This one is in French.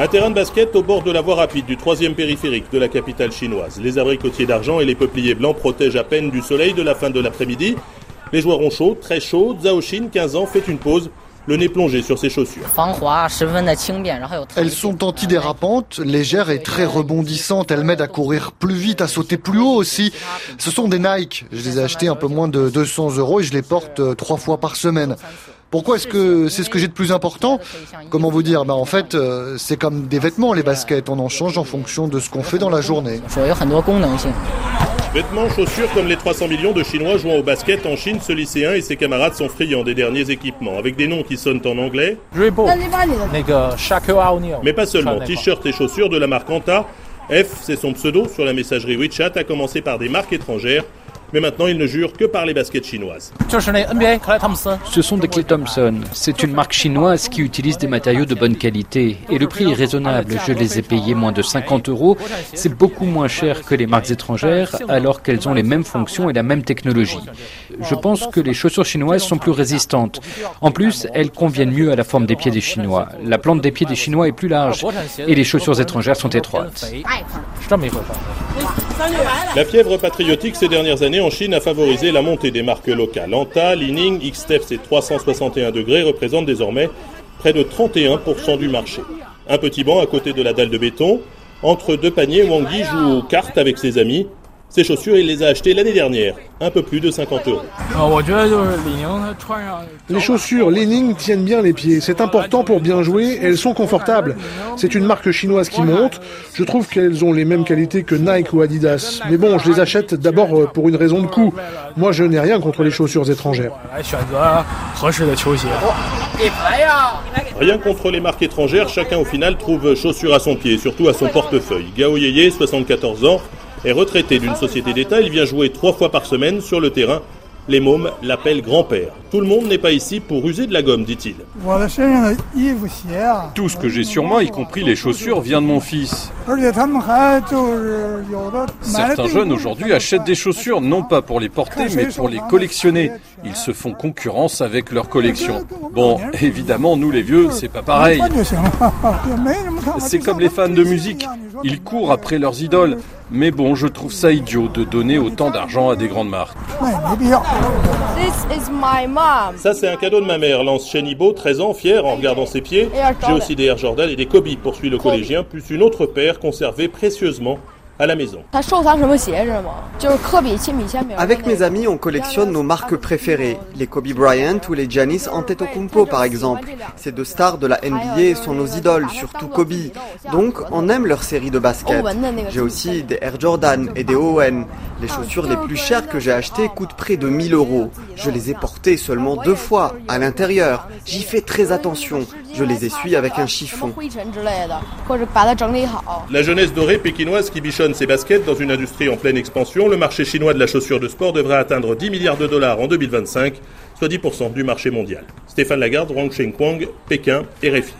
Un terrain de basket au bord de la voie rapide du troisième périphérique de la capitale chinoise. Les abricotiers d'argent et les peupliers blancs protègent à peine du soleil de la fin de l'après-midi. Les joueurs ont chaud, très chaud. Zhao Xin, 15 ans, fait une pause le nez plongé sur ses chaussures. Elles sont antidérapantes, légères et très rebondissantes. Elles m'aident à courir plus vite, à sauter plus haut aussi. Ce sont des Nike. Je les ai achetées un peu moins de 200 euros et je les porte euh, trois fois par semaine. Pourquoi est-ce que c'est ce que j'ai de plus important? Comment vous dire? Bah En fait, euh, c'est comme des vêtements, les baskets. On en change en fonction de ce qu'on fait dans la journée. Vêtements, chaussures, comme les 300 millions de Chinois jouant au basket en Chine, ce lycéen et ses camarades sont friands des derniers équipements, avec des noms qui sonnent en anglais. Mais pas seulement, t-shirts et chaussures de la marque Anta. F, c'est son pseudo sur la messagerie WeChat, a commencé par des marques étrangères mais maintenant il ne jure que par les baskets chinoises. Ce sont des Clay Thompson. C'est une marque chinoise qui utilise des matériaux de bonne qualité et le prix est raisonnable. Je les ai payés moins de 50 euros. C'est beaucoup moins cher que les marques étrangères alors qu'elles ont les mêmes fonctions et la même technologie. Je pense que les chaussures chinoises sont plus résistantes. En plus, elles conviennent mieux à la forme des pieds des Chinois. La plante des pieds des Chinois est plus large et les chaussures étrangères sont étroites. La fièvre patriotique ces dernières années en Chine a favorisé la montée des marques locales. Anta, Lining, Xtef et 361 degrés représentent désormais près de 31% du marché. Un petit banc à côté de la dalle de béton. Entre deux paniers, Wang Yi joue aux cartes avec ses amis. Ces chaussures, il les a achetées l'année dernière, un peu plus de 50 euros. Les chaussures Lening tiennent bien les pieds. C'est important pour bien jouer elles sont confortables. C'est une marque chinoise qui monte. Je trouve qu'elles ont les mêmes qualités que Nike ou Adidas. Mais bon, je les achète d'abord euh, pour une raison de coût. Moi, je n'ai rien contre les chaussures étrangères. Rien contre les marques étrangères, chacun au final trouve chaussures à son pied, surtout à son portefeuille. Gao Yeye, 74 ans, est retraité d'une société d'État. Il vient jouer trois fois par semaine sur le terrain. Les mômes l'appellent grand-père. Tout le monde n'est pas ici pour user de la gomme, dit-il. Tout ce que j'ai sur moi, y compris les chaussures, vient de mon fils. Certains jeunes aujourd'hui achètent des chaussures non pas pour les porter, mais pour les collectionner. Ils se font concurrence avec leur collection. Bon, évidemment, nous les vieux, c'est pas pareil. C'est comme les fans de musique. Ils courent après leurs idoles. Mais bon, je trouve ça idiot de donner autant d'argent à des grandes marques. Ça, c'est un cadeau de ma mère, lance Chenibo, 13 ans, fier en regardant ses pieds. J'ai aussi des Air Jordan et des Kobe, poursuit le collégien, plus une autre paire précieusement à la maison. Avec mes amis, on collectionne nos marques préférées, les Kobe Bryant ou les Giannis Antetokounmpo par exemple. Ces deux stars de la NBA sont nos idoles, surtout Kobe. Donc, on aime leur série de basket. J'ai aussi des Air Jordan et des Owen. Les chaussures les plus chères que j'ai achetées coûtent près de 1000 euros. Je les ai portées seulement deux fois, à l'intérieur. J'y fais très attention. Je les essuie avec un chiffon. La jeunesse dorée pékinoise qui bichonne ses baskets dans une industrie en pleine expansion, le marché chinois de la chaussure de sport devrait atteindre 10 milliards de dollars en 2025, soit 10% du marché mondial. Stéphane Lagarde, Wang Kwang, Pékin et RFI.